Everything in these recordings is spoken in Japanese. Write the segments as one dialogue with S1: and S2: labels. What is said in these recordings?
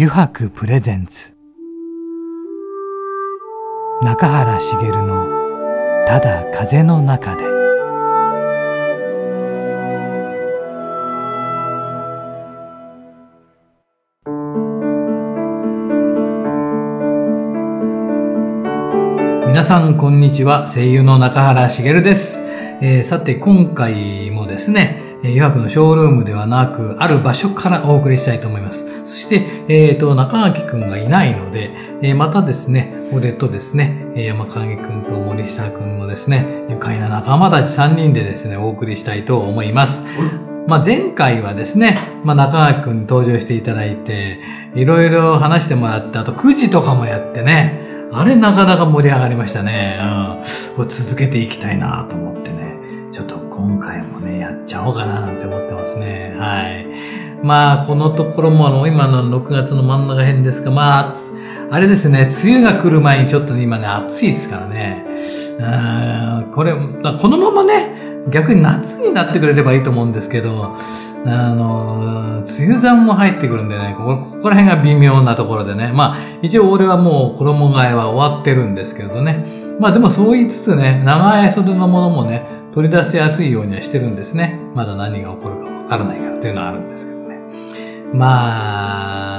S1: 油白プレゼンツ。中原茂の「ただ風の中で」皆さんこんにちは。声優の中原茂です、えー、さて今回もですねえ予約のショールームではなく、ある場所からお送りしたいと思います。そして、えっ、ー、と、中垣くんがいないので、えー、またですね、俺とですね、山影くんと森下くんのですね、愉快な仲間たち3人でですね、お送りしたいと思います。まあ、前回はですね、まあ、中垣くんに登場していただいて、いろいろ話してもらって、あと9時とかもやってね、あれなかなか盛り上がりましたね。うん。これ続けていきたいなと思ってね。ちょっと今回もね、やっちゃおうかななんて思ってますね。はい。まあ、このところもあの、今の6月の真ん中辺ですが、まあ、あれですね、梅雨が来る前にちょっとね、今ね、暑いですからね。うん、これ、このままね、逆に夏になってくれればいいと思うんですけど、あの、梅雨残も入ってくるんでね、こここら辺が微妙なところでね。まあ、一応俺はもう衣替えは終わってるんですけどね。まあでもそう言いつつね、長い袖のものもね、取り出しやすいようにはしてるんですね。まだ何が起こるかわからないからというのはあるんですけどね。ま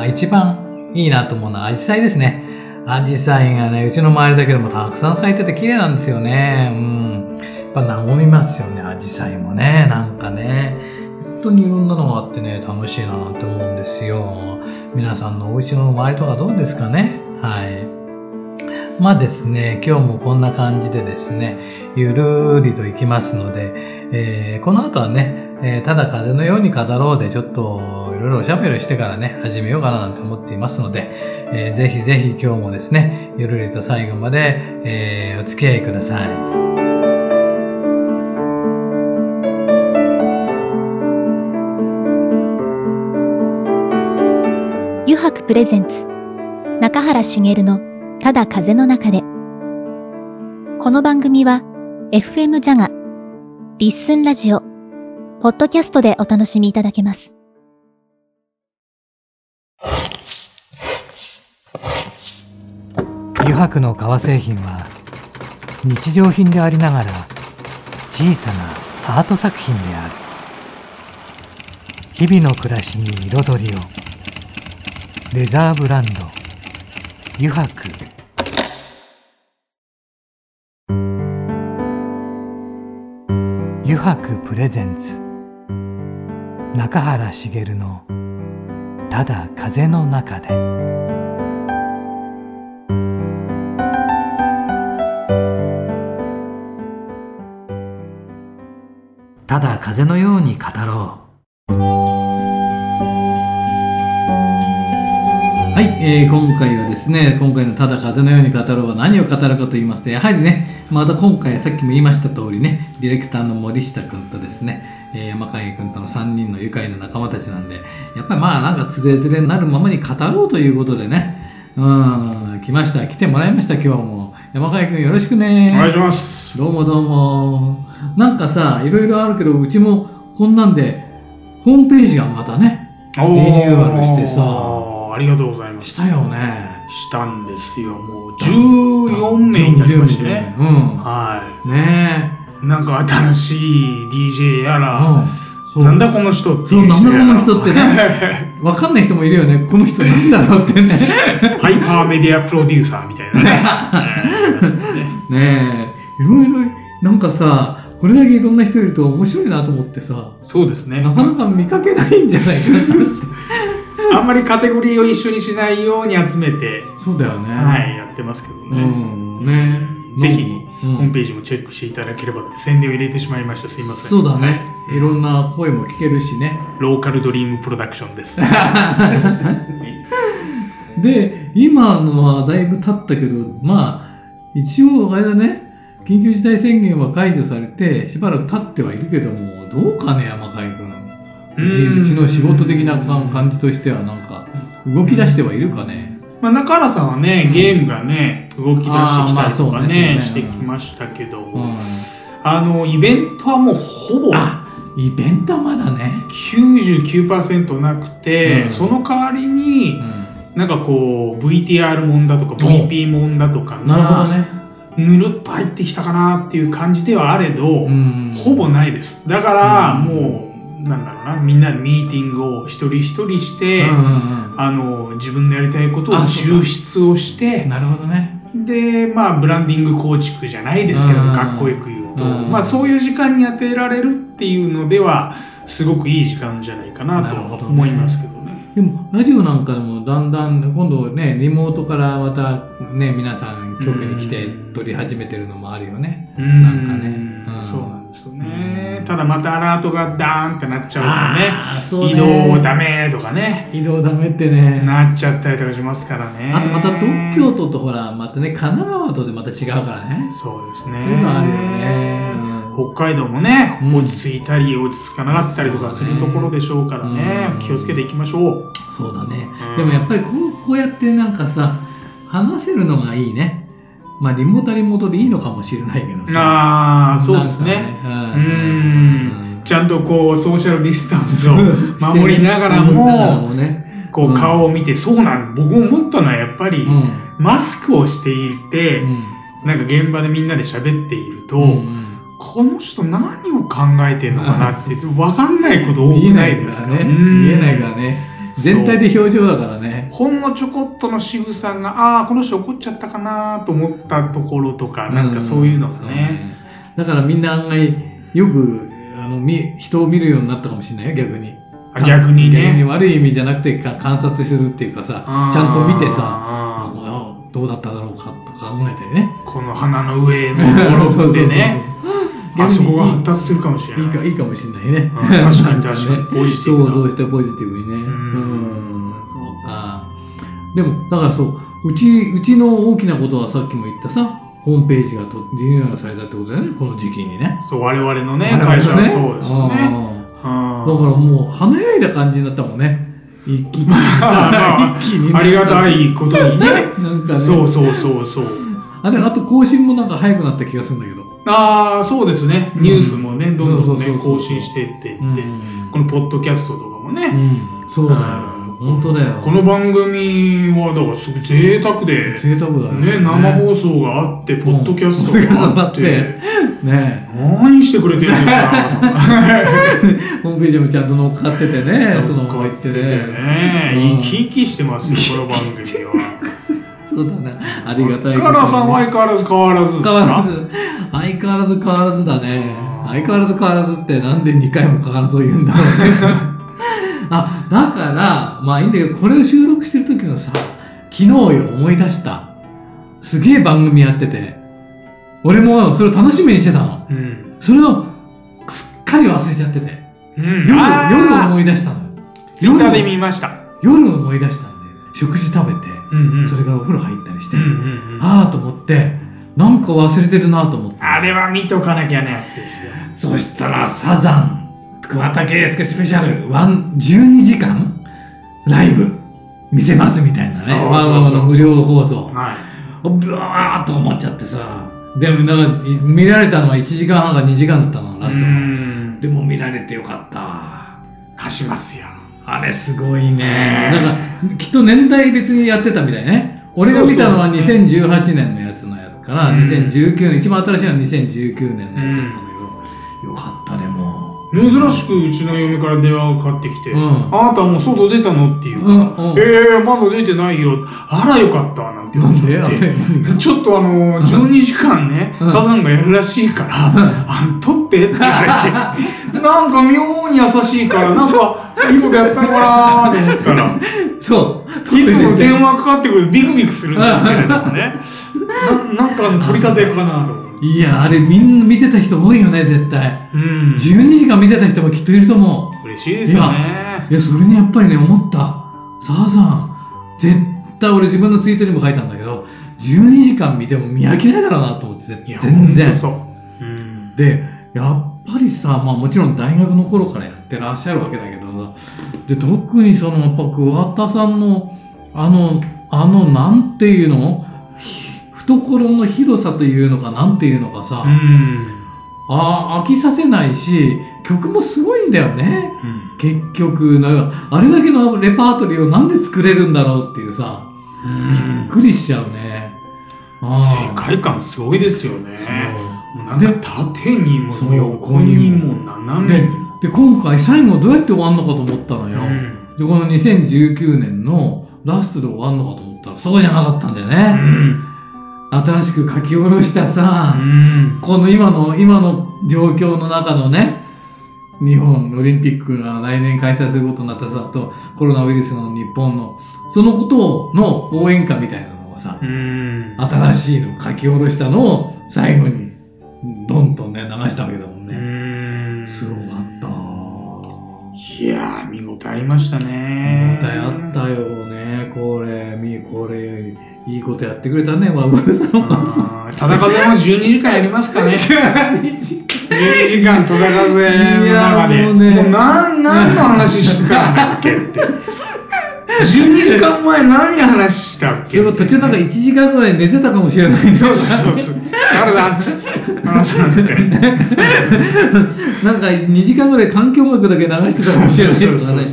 S1: あ、一番いいなと思うのはアジサイですね。アジサイがね、うちの周りだけでもたくさん咲いてて綺麗なんですよね。うん。やっぱ和みますよね、アジサイもね。なんかね。本当にいろんなのがあってね、楽しいななんて思うんですよ。皆さんのお家の周りとかどうですかね？はい。まあですね、今日もこんな感じでですね、ゆるりといきますので、えー、この後はね、えー、ただ風のように語ろうでちょっといろいろおしゃべりしてからね、始めようかななんて思っていますので、えー、ぜひぜひ今日もですね、ゆるりと最後まで、えー、お付き合いください。
S2: 油白プレゼンツ中原茂のただ風の中で。この番組は FM ジャガ、リッスンラジオ、ポッドキャストでお楽しみいただけます。
S1: 油白の革製品は日常品でありながら小さなアート作品である日々の暮らしに彩りをレザーブランド油白。油白プレゼンツ。中原茂の「ただ風の中で」ただ風のように語ろう。えー、今回はですね、今回のただ風のように語ろうは何を語るかと言いますと、やはりね、また今回さっきも言いました通りね、ディレクターの森下くんとですね、えー、山影くんとの3人の愉快な仲間たちなんで、やっぱりまあなんかつれづれになるままに語ろうということでね、うん、来ました。来てもらいました、今日も。山影くんよろしくね。
S3: お願いします。
S1: どうもどうも。なんかさ、いろいろあるけど、うちもこんなんで、ホームページがまたね、リニューアルしてさ、
S3: ありがとうございます。
S1: したよね。
S3: したんですよ。もう14名になりましたね。
S1: うん。は
S3: い。ねえ。なんか新しい DJ やら、うん、なんだこの人って
S1: そう、なんだこの人ってね。わかんない人もいるよね。この人なんだろうってね。
S3: ハイパーメディアプロデューサーみたいな
S1: ね。ねえ。いろいろ、なんかさ、これだけいろんな人いると面白いなと思ってさ。
S3: そうですね。
S1: なかなか見かけないんじゃないかな。
S3: あんまりカテゴリーを一緒にしないように集めて、
S1: そうだよね。
S3: はい、やってますけどね。
S1: うん、ね。
S3: ぜひ、ホームページもチェックしていただければって宣伝を入れてしまいました。すいません。
S1: そうだね。いろんな声も聞けるしね。
S3: ローカルドリームプロダクションです。
S1: で、今のはだいぶ経ったけど、まあ、一応あれだね、緊急事態宣言は解除されて、しばらく経ってはいるけども、どうかね、山海君。うちの仕事的な感じとしてはなんか動き出してはいるかね。
S3: まあ、中原さんはね、ゲームがね、動き出してきたりとかね、してきましたけど、あの、イベントはもうほぼ、
S1: イベントはまだね。
S3: 99%なくて、
S1: うん
S3: その代わりに
S1: う、ん。
S3: なんかこう、VTR もんだとか、VP もんだとか
S1: なるほど
S3: が、
S1: ね。
S3: ぬるっと入ってきたかなっていう感じではあれど、
S1: うん。
S3: ほぼないです。だから、
S1: うん
S3: もう、なんだろうな、みんなでミーティングを一人一人して、
S1: うんうん
S3: あの、自分のやりたいことを抽出をして
S1: うん。、なるほどね。
S3: で、まあ、ブランディング構築じゃないですけど、
S1: うん
S3: かっこよく言うと、
S1: うん
S3: まあ、そういう時間に当てられるっていうのでは、すごくいい時間じゃないかなと思いますけどね。
S1: でも、ラジオなんかでもだんだん、今度ね、リモートからまたね、皆さん局に来て
S3: うん
S1: 撮り始めてるのもあるよね。
S3: うん
S1: なんかねうん
S3: そうなんですよね。ただまたアラートがダーンってなっちゃうとね、
S1: ね
S3: 移動ダメとかね、
S1: 移動ダメってね。
S3: なっちゃったりとかしますからね。
S1: あとまた東京都とほら、またね、神奈川とでまた違うからね。
S3: そうですね。
S1: そういうのあるよね。うん
S3: 北海道もね、
S1: うん
S3: 落ち着いたり落ち着かなかったりとかするところでしょうからね、
S1: うん
S3: 気をつけていきましょう。
S1: そうだね。
S3: うん
S1: でもやっぱりこうこうやってなんかさ、話せるのがいいね。まあリモートはリモートでいいのかもしれないけどさ。
S3: ああ、そうですね。う
S1: うん
S3: ん。ちゃんとこう、ソーシャルディスタンスを守りながらも。こう、顔を見て、そうなん、僕も思ったのはやっぱり
S1: う、ん。
S3: マスクをしていて、
S1: うん
S3: なんか現場でみんなで喋っていると、
S1: うん
S3: この人何を考えてんのかなって、分かんないこと多く
S1: な
S3: ないいですか
S1: 見えないからね。全体で表情だからね。
S3: ほんのちょこっとの仕草が、ああ、この人怒っちゃったかなと思ったところとか、なんかそういうのが
S1: そう
S3: ね。
S1: だからみんな案外、よく、あの、み人を見るようになったかもしれないよ、逆に。
S3: あ逆に
S1: 逆に
S3: ね。
S1: 悪い意味じゃなくてか観察するっていうかさ、ちゃんと見てさ、どうだっただろうかとか考えたりね。
S3: この鼻の上のものでね。あそこが発達するかもしれない。
S1: いいか、いいかもしれないね。
S3: うん確かに確かに
S1: ね
S3: ポジティブな
S1: 想像してポジティブにね。
S3: う
S1: うんん。そうか。でも、だからそう、うち、うちの大きなことはさっきも言ったさ、ホームページがとリニューアルされたってことだよね、この時期にね。
S3: そう、我々のね、会社は
S1: ね
S3: そうですよね。
S1: だからもう華やいだ感じになったもんね。一気に
S3: まあ
S1: 一気にね
S3: ありがたいことにね。
S1: なんかね。
S3: そうそうそうそう。
S1: あれ、あと更新もなんか早くなった気がするんだけど。
S3: ああ、そうですね。ニュースもね、どんどんね、更新していって。い
S1: うん。
S3: って、このポッドキャストとかもね、
S1: うん。そうだよ。本当だよ。
S3: この番組は、だからすごい贅沢で、
S1: 贅沢だよ。
S3: ね、生放送があって、ポッドキャスト
S1: が
S3: があって、
S1: あね。え。
S3: 何してくれてるんですか？
S1: ホームページもちゃんと乗っかっててね、そのまま言って
S3: て
S1: ね。
S3: ね、生き生きしてますよ、この番組は。
S1: そうだな。ありがたい。
S3: カラさんは相変わらず変わらずですか
S1: 変わらず。相変わらず変わらずだね。相変わらず変わらずってなんで2回も変わらずを言うんだろうって。あ、だから、まあいいんだけど、これを収録してる時のさ、昨日よ、思い出した。すげえ番組やってて、俺もそれを楽しみにしてたの。
S3: うん。
S1: それをすっかり忘れちゃってて。
S3: うん。
S1: 夜、夜思い出したのよ。
S3: ツイッターで見ました。
S1: 夜思い出したんで、食事食べて、
S3: うんうん。
S1: それからお風呂入ったりして、
S3: うんうんうん。
S1: ああと思って、なんか忘れてるなと思って。
S3: あれは見とかなきゃなやつですよ。
S1: そしたら、サザン、桑田佳祐スペシャル、ワン、12時間ライブ見せますみたいなね。
S3: そうそうそう
S1: ワンワンの無料放送。
S3: はい。
S1: ブワーっと思っちゃってさ。でも、なんか、見られたのは1時間半か2時間だったの、ラスト。でも見られてよかった。
S3: 貸しますよ。
S1: あれすごいね。
S3: ね
S1: なんか、きっと年代別にやってたみたいね。俺が見たのは
S3: そうそうです
S1: 2018年のやつのやつから、
S3: うん
S1: 2019年、一番新しいのは2019年のやつだったんだけど、よかった。
S3: 珍しくうちの嫁から電話がかかってきて、
S1: うん
S3: あなたもう外出たのっていうから、
S1: うんうん
S3: ええまだ出てないよ。あらよかった、なんて言
S1: なん
S3: われちゃって。ちょっとあの、12時間ね、
S1: うん
S3: サザンがやるらしいから、あの、撮ってって言われて、なんか妙に優しいから、なんか、いいことやったのかなーと思ったら、
S1: そう。
S3: いつも電話かかってくるとビクビクするんですけれどもね。ななんかあの取り立てかなと。
S1: いや、あれみんな見てた人多いよね、絶対。
S3: うん。
S1: 12時間見てた人もきっといると思
S3: 嬉しいですよね。
S1: う。いや、それにやっぱりね、思った。さあさん、絶対俺自分のツイートにも書いたんだけど、12時間見ても見飽きないだろうなと思って、
S3: いや、
S1: 全然。
S3: そう。うん。
S1: で、やっぱりさ、まあもちろん大学の頃からやってらっしゃるわけだけど、で、特にその、やっぱ桑田さんの、あの、あの、なんていうの？ひ懐の広さというのか、なんていうのかさ、
S3: うん。
S1: あ飽きさせないし、曲もすごいんだよね。
S3: うん
S1: 結局、なんかあれだけのレパートリーをなんで作れるんだろうっていうさ、びっくりしちゃうね。
S3: 世界観すごいですよね。なんか縦にも横にも斜めにも。
S1: で、今回最後どうやって終わんのかと思ったのよ。
S3: うん
S1: で、この2019年のラストで終わんのかと思ったら、そうじゃなかったんだよ
S3: う
S1: ね。
S3: ん
S1: 新しく書き下ろしたさ、
S3: うん
S1: この今の、今の状況の中のね、日本オリンピックが来年開催することになったさ、とコロナウイルスの日本の、そのことの応援歌みたいなのをさ、
S3: うん
S1: 新しいの書き下ろしたのを最後に、ドンとね、流したわけだもん
S3: う
S1: ね。
S3: ん
S1: すごかった。
S3: いやー、見応えありましたね。
S1: 見応えあったよね。これ、み、これ、いいことやってくれたね、ワブさんは。
S3: あー戦風も12時間やりますかね。12時間戦風の中で。
S1: もうね
S3: もうなん、何の話してたんだっけって。12時間前何話したっけ
S1: それも途中なんか1時間ぐらい寝てたかもしれない
S3: そうそうそうそう。あれだ、つあのさん。
S1: なんか2時間ぐらい環境音楽だけ流してたかもしれないとかね
S3: そうそうそう。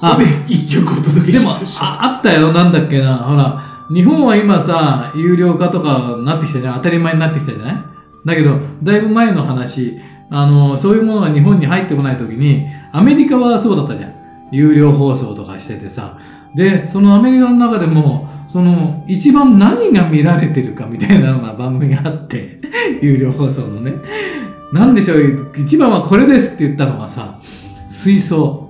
S1: あ
S3: で、一曲お届け
S1: でも
S3: しましょう。
S1: あ、あったよ、なんだっけな。ほら、日本は今さ、有料化とかなってきたじゃん。当たり前になってきたじゃない？だけど、だいぶ前の話、あの、そういうものが日本に入ってこないときに、アメリカはそうだったじゃん。有料放送とかしててさ。で、そのアメリカの中でも、その、一番何が見られてるかみたいなのが番組があって、有料放送のね。なんでしょう、一番はこれですって言ったのがさ、水槽。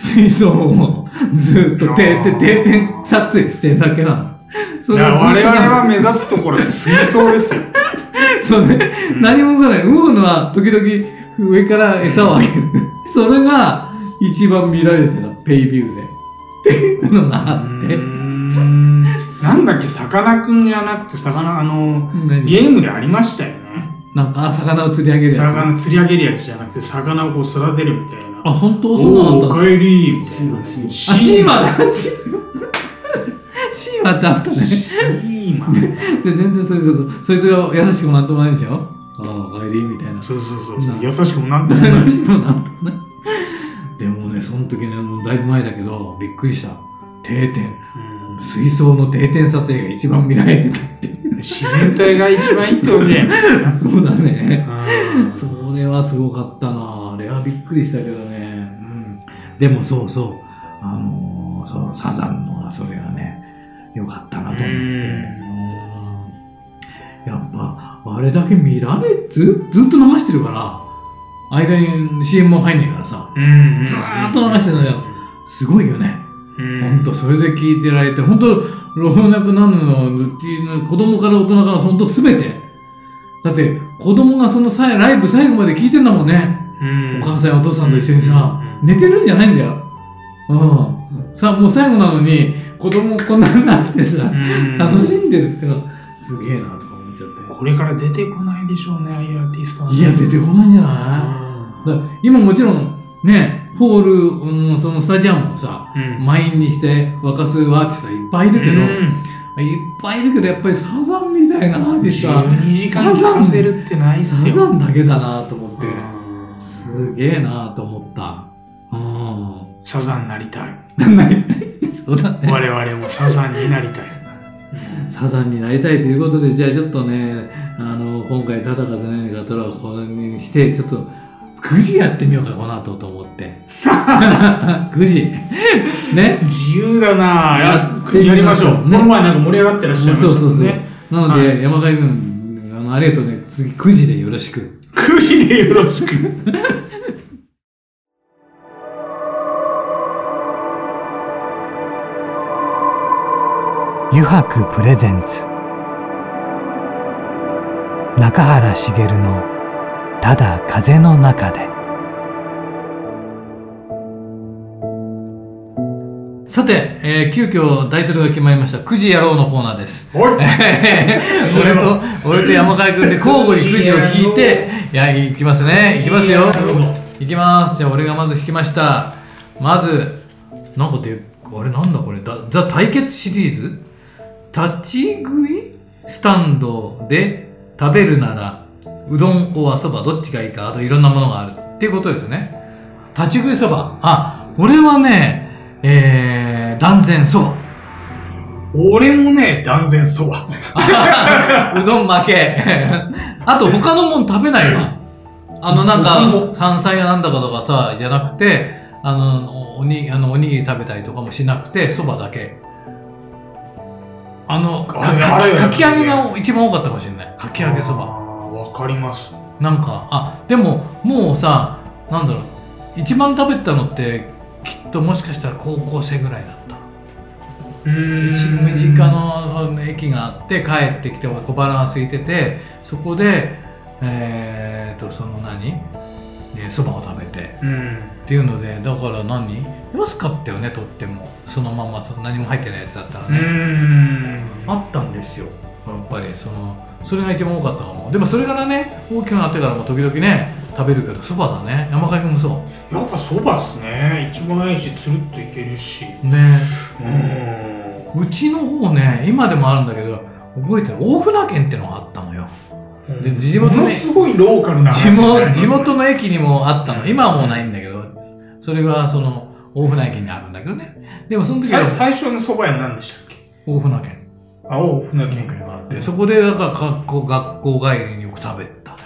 S1: 水槽をずっと定点、定点撮影してるだけなの。そ
S3: いや
S1: れ
S3: 我々は目指すところ水槽ですよ。
S1: そうね。何も動かない。動くのは時々上から餌をあげる。それが一番見られてた、ペイビューで。っていうのがあって。
S3: なんだっけ、さかなクンじゃなくて、魚、あの、
S1: 何？
S3: ゲームでありましたよね。
S1: なんか、あ魚を釣り上げるや
S3: 魚釣り上げるやつじゃなくて、魚をこう育てるみたいな。
S1: つ。あ、本当そうなんだ。
S3: かえりみたいな。
S1: あ、シーマだ。シーシーマってあったね。
S3: シーマン。
S1: で、全然そいつが、そいつが優しくもなんともないんでしょ？ああ、おかえりみたいな。
S3: そうそうそう
S1: な
S3: そう。優しくもなんともない。
S1: 優しくもなんともない。でもね、その時ね、もうだいぶ前だけど、びっくりした。定点。水槽の定点撮影が一番見られてたって
S3: 自然体が一番いいってことじゃないですか。
S1: そうだね。
S3: うん
S1: それはすごかったなあれはびっくりしたけどね。うん。でもそうそう。あのーそう、サザンのそれがね、よかったなと思って。やっぱ、あれだけ見られ、ずずっと流してるから、間に CM も入んないからさ、
S3: うん
S1: ずーっと流してるのよ。すごいよね。
S3: うん
S1: ほんと、それで聞いてられて、ほんと、老若男女のうちの子供から大人からほんとすべて。だって、子供がそのさライブ最後まで聞いてんだもんね。
S3: うん
S1: お母さんやお父さんと一緒にさ、
S3: うん
S1: 寝てるんじゃないんだよ。うん。さ、もう最後なのに、子供こんなになってさ、
S3: うん
S1: 楽しんでるってのは、すげえなとか思っちゃって。
S3: これから出てこないでしょうね、ああいうアーティスト
S1: いや、出てこないんじゃない？今もちろん、ね、ホール、うん、そのスタジアムをさ、
S3: うん
S1: 満員にして沸かすアーティストはいっぱいいるけど、
S3: うん
S1: いっぱいいるけど、やっぱりサザンみたいなアーティストは、
S3: 12時間聴かせるってないっすよ。
S1: サザンだけだなと思って、
S3: うん
S1: すげえなと思った。うん。
S3: サザンになりたい。
S1: そうだね。
S3: 我々もサザンになりたい。
S1: サザンになりたいということで、じゃあちょっとね、あの、今回、ただ風のようにガトラをこれにして、ちょっと、9時やってみようか、この後と思って。9時。ね。
S3: 自由だなぁ。
S1: や
S3: ややりましょう。
S1: ね
S3: この前なんか盛り上がってらっしゃいました
S1: そうそうそう。
S3: ね。
S1: なので、
S3: はい
S1: 山海君、あの、ありがとうね。次9時でよろしく。
S3: 9時でよろしく。
S4: 油白プレゼンツ中原茂の「ただ風の中で」
S1: さて、えー急遽タイトルが決まりました。9時やろうのコーナーです。俺と、俺と山海君で交互に9時を引いて、いや、いきますね。いきますよ。いきます。じゃあ俺がまず引きました。まず、なんかで、あれなんだこれ、だザ対決シリーズ？立ち食い？スタンドで食べるなら、うどんおそばどっちがいいか、あといろんなものがある。っていうことですね。立ち食いそば。あ、俺はね、えー、断然そば。
S3: 俺もね、断然そば。
S1: うどん負け。あと他のもん食べないわ。あのなんか、山菜やなんだかとかさ、じゃなくて、あの、おにあのおにぎり食べたりとかもしなくて、そばだけ。あの、かかかき揚げが一番多かったかもしれない。かき揚げそば。
S3: かります。
S1: なんか、あ、でも、もうさ、なんだろう、一番食べたのって、きっともしかしたら高校生ぐらいだった。
S3: うーん
S1: 一身近の駅があって帰ってきて小腹が空いててそこでえー、とその何？ねそばを食べて
S3: うん。
S1: っていうのでだから何？安かったよねとってもそのままそ何も入ってないやつだったらね、
S3: ん。
S1: あったんですよやっぱりそのそれが一番多かったかも。でもそれからね大きくなってからも時々ね食べるけどそばだね。山海君もそ
S3: やっぱそばっすね。一番いいし、つるっといけるし。
S1: うね。
S3: うーん。
S1: うちの方ね今でもあるんだけど覚えてる？大船券ってのがあったのよ。で地元
S3: のすごいローカルな話
S1: 地元地元の駅にもあったの。今はもうないんだけどそれがその大船駅にあるんだけどね。でもその時は
S3: 最最初のそば屋何でしたっけ？
S1: 大船券
S3: 青船
S1: 県
S3: 県
S1: があってそこでだから学校学校帰りによく食べたね。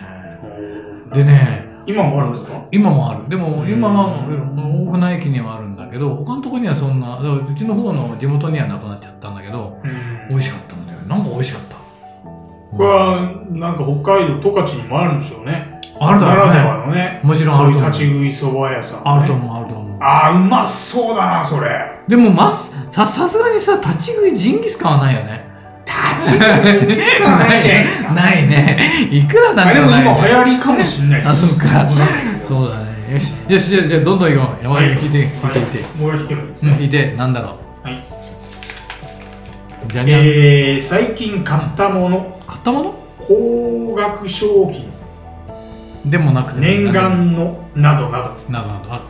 S1: でね
S3: 今もあるんですか？
S1: 今もある。でも
S3: うん。
S1: 今は大船駅にはあるんだけど他のところにはそんなうちの方の地元にはなくなっちゃったんだけど
S3: うん。
S1: 美味しかったんだよ。なんか美味しかった。
S3: これはなんか北海道十勝にもあるんでしょうね。
S1: あるだ
S3: ならで
S1: ろうね
S3: はのね。
S1: もちろんあ
S3: そういう。
S1: ると思う
S3: 立ち食いそば屋さん、ね、
S1: あると思うあると思う。
S3: あーうまそうだなそれ。
S1: でもまささすがにさ立ち食いジンギスカンはないよね
S3: 立ち食いしかないじゃないですか
S1: ないね。いくらなん
S3: あでも
S1: でも
S3: 今流行りかもしれないで
S1: あ、
S3: す
S1: そっか。そうだね。よし、よし、じゃあ、じゃあどんどん行こう。山
S3: はい
S1: 田聞いて、聞いて、聞いて。
S3: もう弾けるんです
S1: うん、いて、なんだろう。
S3: はい。
S1: じゃにゃん。
S3: えー、最近買ったもの
S1: 買ったもの？
S3: 高額商品
S1: でもなくて。
S3: 念願のなどなど
S1: などなど。あ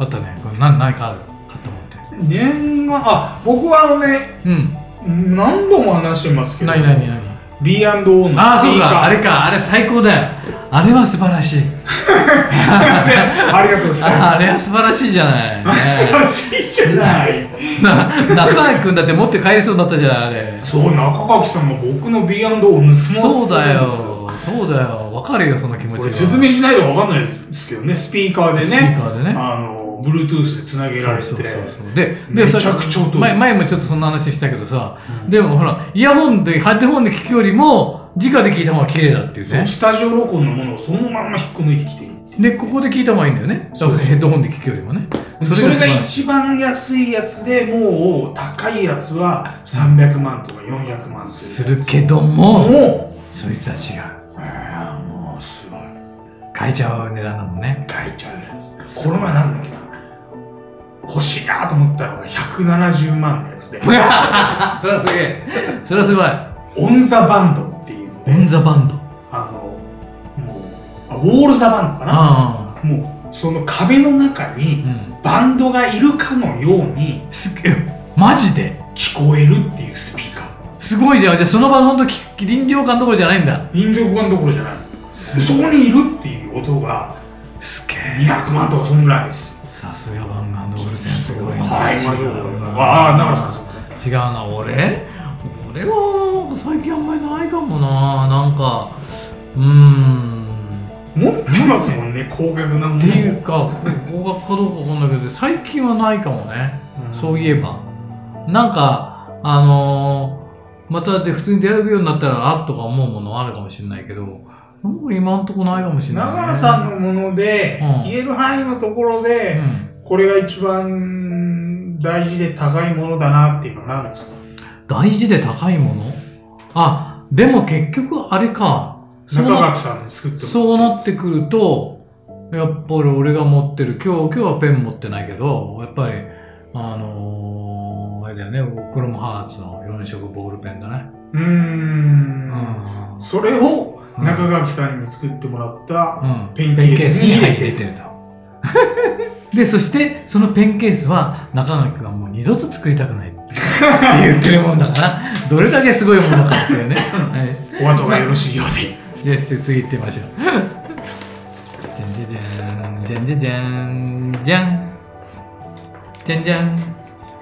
S1: あったね。これ何、何かある？買ったもんって。
S3: 念願あ僕はあのね
S1: うん。
S3: 何度も話してますけど
S1: 何、何、何。
S3: B&O の
S1: ああ、そうか。
S3: スピーカー
S1: あれか。あれ最高だよ。あれは素晴らしい。
S3: ありがとうござい
S1: あ
S3: ます
S1: あれは素晴らしいじゃない。ね
S3: 素晴らしいじゃない
S1: な中井君だって持って帰りそうになったじゃん、あれ。
S3: そう中垣さんも僕の B&O を盗もうとするんです
S1: そうだよ。そうだよ。わかるよ、その気持ちは。
S3: これ説明しないと分かんないですけどねスピーカーでね
S1: スピーカーでね
S3: あの Bluetooth でつなげられて。
S1: そうそうそうで、で、
S3: めちゃくちゃ音
S1: 前前もちょっとそんな話したけどさ、
S3: うん。
S1: でもほら、イヤホンで、ヘッドホンで聞くよりも、直で聞いた方が綺麗だっていうね。
S3: スタジオ録音のものをそのまんま引っこ抜いてきてる
S1: で、ここで聞いた方がいいんだよね。
S3: そう
S1: ヘッドホンで聞くよりもね。
S3: それが一番安いやつでもう高いやつは300万とか400万する
S1: するけども、
S3: も
S1: そいつは違う。
S3: うあーもうすごい。
S1: 買えちゃう値段だもんね。
S3: 書いちゃうやつ。この前なんだっけな欲しいなと思ったのが170万のやつで
S1: それはすげえ。それはすごい。
S3: オン・ザ・バンドっていう
S1: オンザバンド。
S3: あのもうあウォール・ザ・バンドかな。もうその壁の中
S1: う
S3: に
S1: ん。
S3: バンドがいるかのように
S1: すげえ。マジで？
S3: 聞こえるっていうスピーカー
S1: すごいじゃん。じゃあその場の本当臨場感どころじゃないんだ。
S3: 臨場感どころじゃないそこにいるっていう音が
S1: すげえ。
S3: 200万とかそんぐらいです
S1: さすがバンガンドールセンすごい違うな
S3: ああ、長野さん、す
S1: 違うな、俺？俺は、なんか最近あんまりないかもな。なんか、うーん。
S3: 持ってますもんね、高額なもの。
S1: っていうか、高額かどうかわかんないけど、最近はないかもね。そういえば。なんか、あのーまたで普通に出歩くようになったら、あっとか思うものあるかもしれないけど、なんか今んとこないかもしれない、ね。
S3: 長野さんのもので、
S1: うん
S3: 言える範囲のところで、
S1: うん。
S3: これが一番大事で高いものだなっていうのは何ですか？
S1: 大事で高いもの？あ、でも結局あれか。
S3: 中垣さんに作ってもら
S1: そうなってくると、やっぱり俺が持ってる、今日、今日はペン持ってないけど、やっぱり、あのー、あれだよね、クロムハーツの4色ボールペンだね。
S3: うーん。それを
S1: うん
S3: 中垣さんに作ってもらった
S1: うん。
S3: ペンケースに入れてる。
S1: と。で、そして、そのペンケースは、中垣君はもう二度と作りたくないって言ってるもんだから、どれだけすごいものかっていうね。はい
S3: お後がよろしいようで。
S1: じゃあ次行ってみましょう。でんででんじゃんじゃんじゃんじゃんじゃんじゃん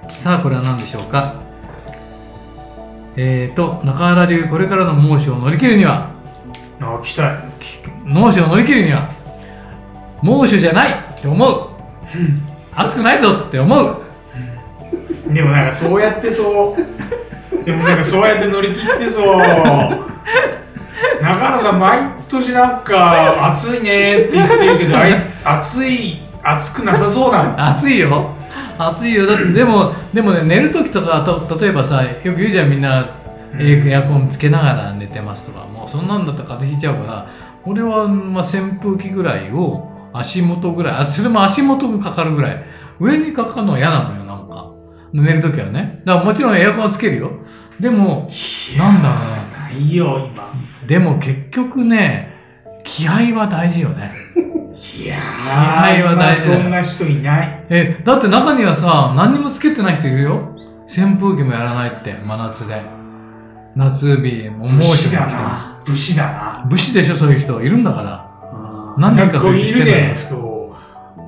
S1: さあこれは何でしょうかえーと中原流これからの猛暑を乗り切るには
S3: あ来たい。
S1: 猛暑を乗り切るには猛暑じゃないって思う。暑くないぞって思う。
S3: でもなんかそうやってそう。でもなんかそうやって乗り切ってそう。中原さん毎年なんか暑いねって言ってるけど暑い暑くなさそうな
S1: 暑いよ。暑いよ。だってでもでもね寝る時とかと例えばさよく言うじゃんみんなエエアコンつけながら寝てますとかもうそんなんだったら風邪ひいちゃうから俺はまあ扇風機ぐらいを足元ぐらいあそれも足元にかかるぐらい上にかかるのは嫌なのよなんか。寝る時はね。だからもちろんエアコンはつけるよ。でもなんだろうね
S3: ないよ今。
S1: でも結局ね気合は大事よね。
S3: いや
S1: 気合は大事
S3: そんな人いない。
S1: えだって中にはさ何にもつけてない人いるよ。扇風機もやらないって真夏で夏日もう猛
S3: 武
S1: 暑が来て
S3: な武士だな。
S1: 武士でしょそういう人。いるんだから。何人か
S3: こういるじゃない
S1: そういう人
S3: ですか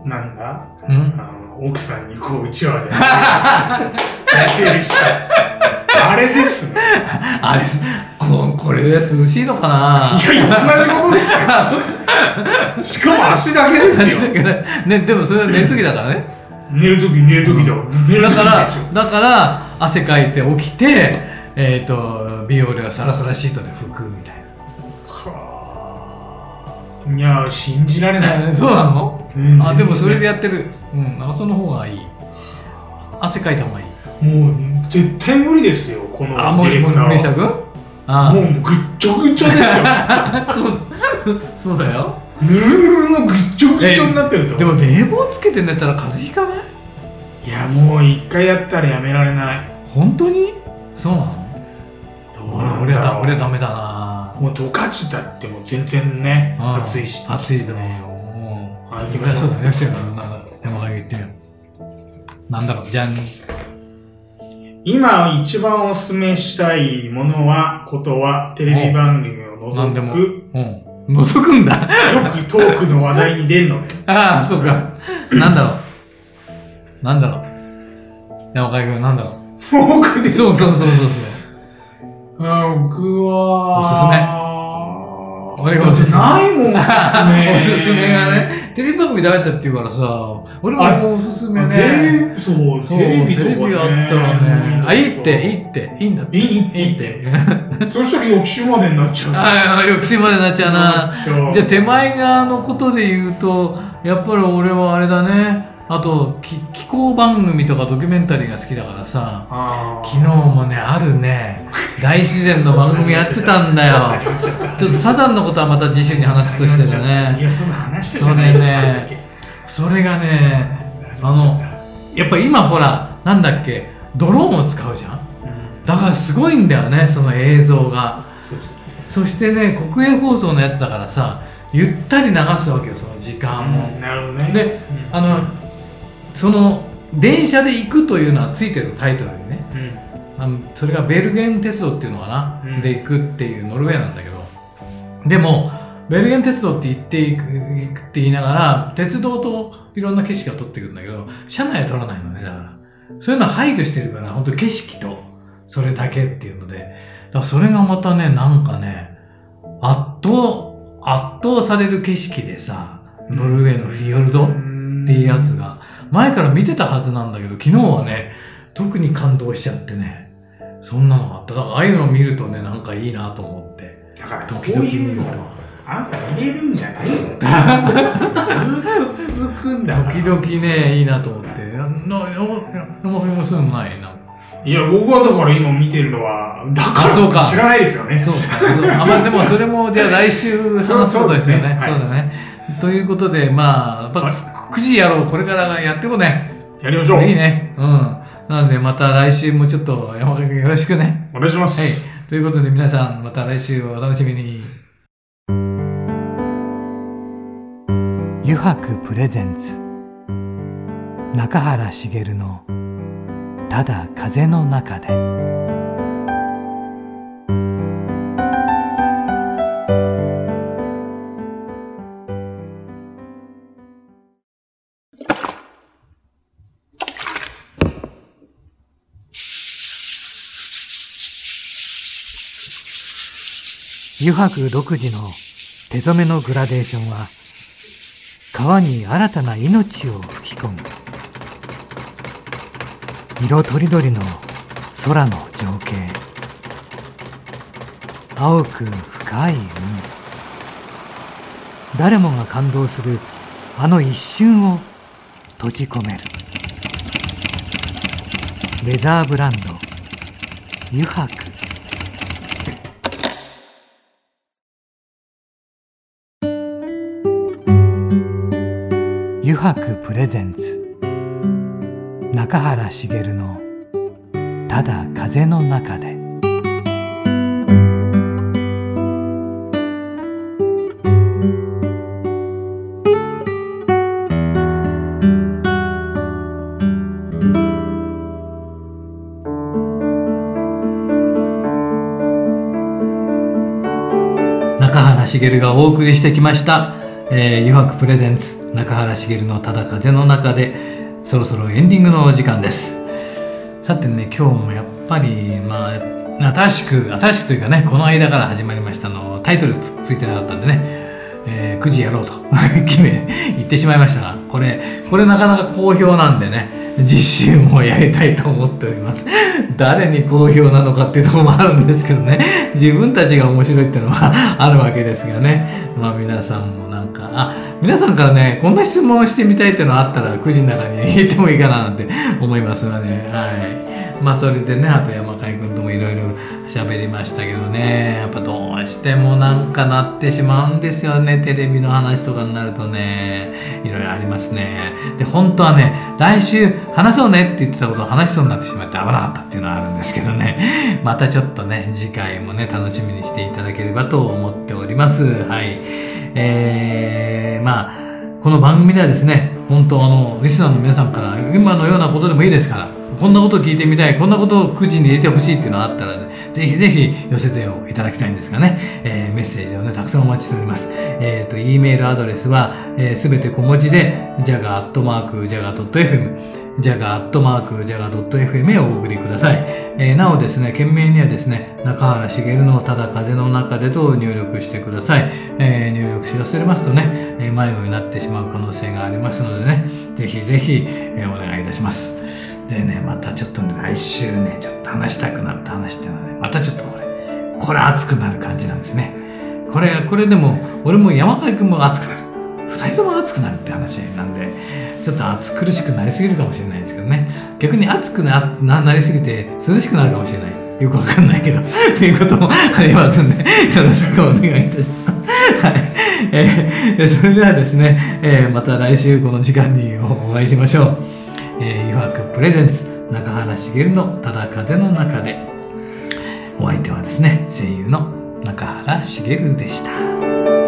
S3: なんだ？
S1: うん？
S3: 奥さんにこううちわで。やってる人。あれですね。
S1: あれここれで涼しいのかな？い
S3: やいや同じことですよ。しかも足だけですよ。
S1: ね、でもそれは寝る時だからね。
S3: 寝るとき寝るときだ
S1: だからだから汗かいて起きてえっ、と美容量サラサラシートで拭くみたい
S3: いや信じられない、
S1: な、そうなの？
S3: うん
S1: あでもそれでやってる。うん。あその方がいい。汗かいた方がいい。
S3: もう絶対無理ですよこの
S1: あもうもう
S3: ディレクター
S1: 無理したくあ
S3: もうぐっちょぐちょですよ。
S1: そうそうだよ。
S3: ぬるぬるのぐっちょぐちょになってると
S1: でも冷房つけて寝たら風邪ひかない？
S3: いやもう一回やったらやめられない。
S1: 本当に？そうなの？俺は俺はダメだな。
S3: もう十勝だってもう全然ね
S1: うん。
S3: 暑いし。
S1: 暑いだね。そうだね。山上言ってなんだろう。じゃん
S3: 今一番おすすめしたいものはことはテレビ番組を除
S1: なんでも。
S3: く
S1: うん。覗くんだ。
S3: よくトークの話題に出るので
S1: ああそうか。なんだろう。なんだろう。山上君なんだろ
S3: 僕です
S1: うそうそうそうそう。そう
S3: あ僕は。
S1: おすすめ。俺がおすすめ。
S3: ないもんおすすめ。
S1: おすすめがね、テレビ番組ダメだって言うからさ、俺ももうおすすめ
S3: テ
S1: ね。
S3: そう
S1: そう、
S3: テレビね、
S1: テレビあったらね、あ、いいって、いいって、いいんだって。
S3: いいいい
S1: いいっ
S3: って。て。そしたら翌週までになっちゃう
S1: ああ、翌週までなっちゃうな。じゃあ手前側のことで言うと、やっぱり俺はあれだね。あと、き気候番組とかドキュメンタリーが好きだからさ、
S3: あ
S1: 昨日もね、あるね、大自然の番組やってたんだよ。ちょっとサザンのことはまた次週に話すとしてだ
S3: い
S1: ね。
S3: やそうだ話してたじゃないですか
S1: それねそれがね、あの、やっぱ今ほら、なんだっけ、ドローンを使うじゃん?
S3: うん
S1: だからすごいんだよね、その映像が。
S3: そ
S1: してね、国営放送のやつだからさ、ゆったり流すわけよ、その時間も。
S3: なるほどね
S1: で
S3: うん
S1: あの、その、電車で行くというのはついてるタイトルにね。
S3: うん。
S1: あのそれがベルゲン鉄道っていうのかな、
S3: うん。
S1: で行くっていうノルウェーなんだけど。でもベルゲン鉄道って行っていくって言いながら鉄道といろんな景色が撮ってくるんだけど車内は撮らないのねだから。そういうのは排除してるから本当景色とそれだけっていうので。だからそれがまたねなんかね圧倒圧倒される景色でさノルウェーのフィヨルドっていうやつが前から見てたはずなんだけど昨日はね特に感動しちゃってね。そんなのがあった。だからああいうのを見るとねなんかいいなと思って。
S3: だからこう
S1: 時々見ると
S3: あんた入れるんじゃないよ。ずーっと続くんだ
S1: 時々ね。いいなと思って。ななな山本もそういうのないなんか
S3: いや僕はだから今見てるのはだか
S1: あそうか。ら
S3: 知らないですよね。
S1: そうか。そうあまあでもそれもじゃあ来週話すことですよね。
S3: そうですね。
S1: そうだね。ということでまあやっぱ
S3: はい。
S1: 9時やろう。これからやってこうね。
S3: やりましょう。
S1: いいね。うん。なのでまた来週もちょっと山本君よろしくね。
S3: お願いしま
S1: はい。
S3: す、。
S1: ということで皆さん、また来週お楽しみに。
S4: 油白プレゼンツ。中原茂の「ただ風の中で湯白独自の手染めのグラデーションは川に新たな命を吹き込む。色とりどりの空の情景。青く深い海。誰もが感動するあの一瞬を閉じ込める。レザーブランド。油白。油白プレゼンツ。中原茂の「ただ風の中で」
S1: 中原茂がお送りしてきました、えー、油白プレゼンツ中原茂のただ風の中で。そろそろエンディングの時間ですさてね今日もやっぱりまあ新しく新しくというかねこの間から始まりましたのタイトルつついてなかったんでね、えー9時やろうと 決め言ってしまいましたがこれこれなかなか好評なんでね実習もやりたいと思っております。誰に好評なのかっていうところもあるんですけどね、自分たちが面白いっていうのは あるわけですがね、まあ皆さんもなんか、あ、皆さんからね、こんな質問してみたいっていうのあったら、9時の中に入れてもいいかななんて思いますので、はい。まあそれでね、あと山海くんともいろいろ喋りましたけどね、やっぱどうしてもなんかなってしまうんですよね、テレビの話とかになるとね、いろいろありますね。で、本当はね、来週話そうねって言ってたことを話しそうになってしまって危なかったっていうのはあるんですけどね、またちょっとね、次回もね、楽しみにしていただければと思っております。はい。えー、まあ、この番組ではですね、本当あの、リスナーの皆さんから、今のようなことでもいいですから、こんなことを聞いてみたい、こんなことを9時に入れてほしいっていうのがあったら、ね、ぜひぜひ寄せていただきたいんですがね、えーメッセージをね、たくさんお待ちしております。えっ、と、e メールアドレスは、す、べて小文字で、jaga.jaga.fm、jaga.jaga.fm へお送りください。えーなおですね、件名にはですね、中原茂のただ風の中でと入力してください。えー入力し忘れますとね、え迷子になってしまう可能性がありますのでね、ぜひぜひ、えーお願いいたします。でね、またちょっとね、来週ね、ちょっと話したくなった話っていうのはね、またちょっとこれ、これ熱くなる感じなんですね。これ、これでも、俺も山川君も熱くなる。二人とも熱くなるって話なんで、ちょっと暑苦しくなりすぎるかもしれないですけどね。逆に暑くななりすぎて涼しくなるかもしれない。よくわかんないけど。っ ていうこともありますんで、よろしくお願いいたします。はい。えーそれではですね、えーまた来週この時間にお会いしましょう。えー、油白プレゼンツ中原茂のただ風の中でお相手はですね声優の中原茂でした。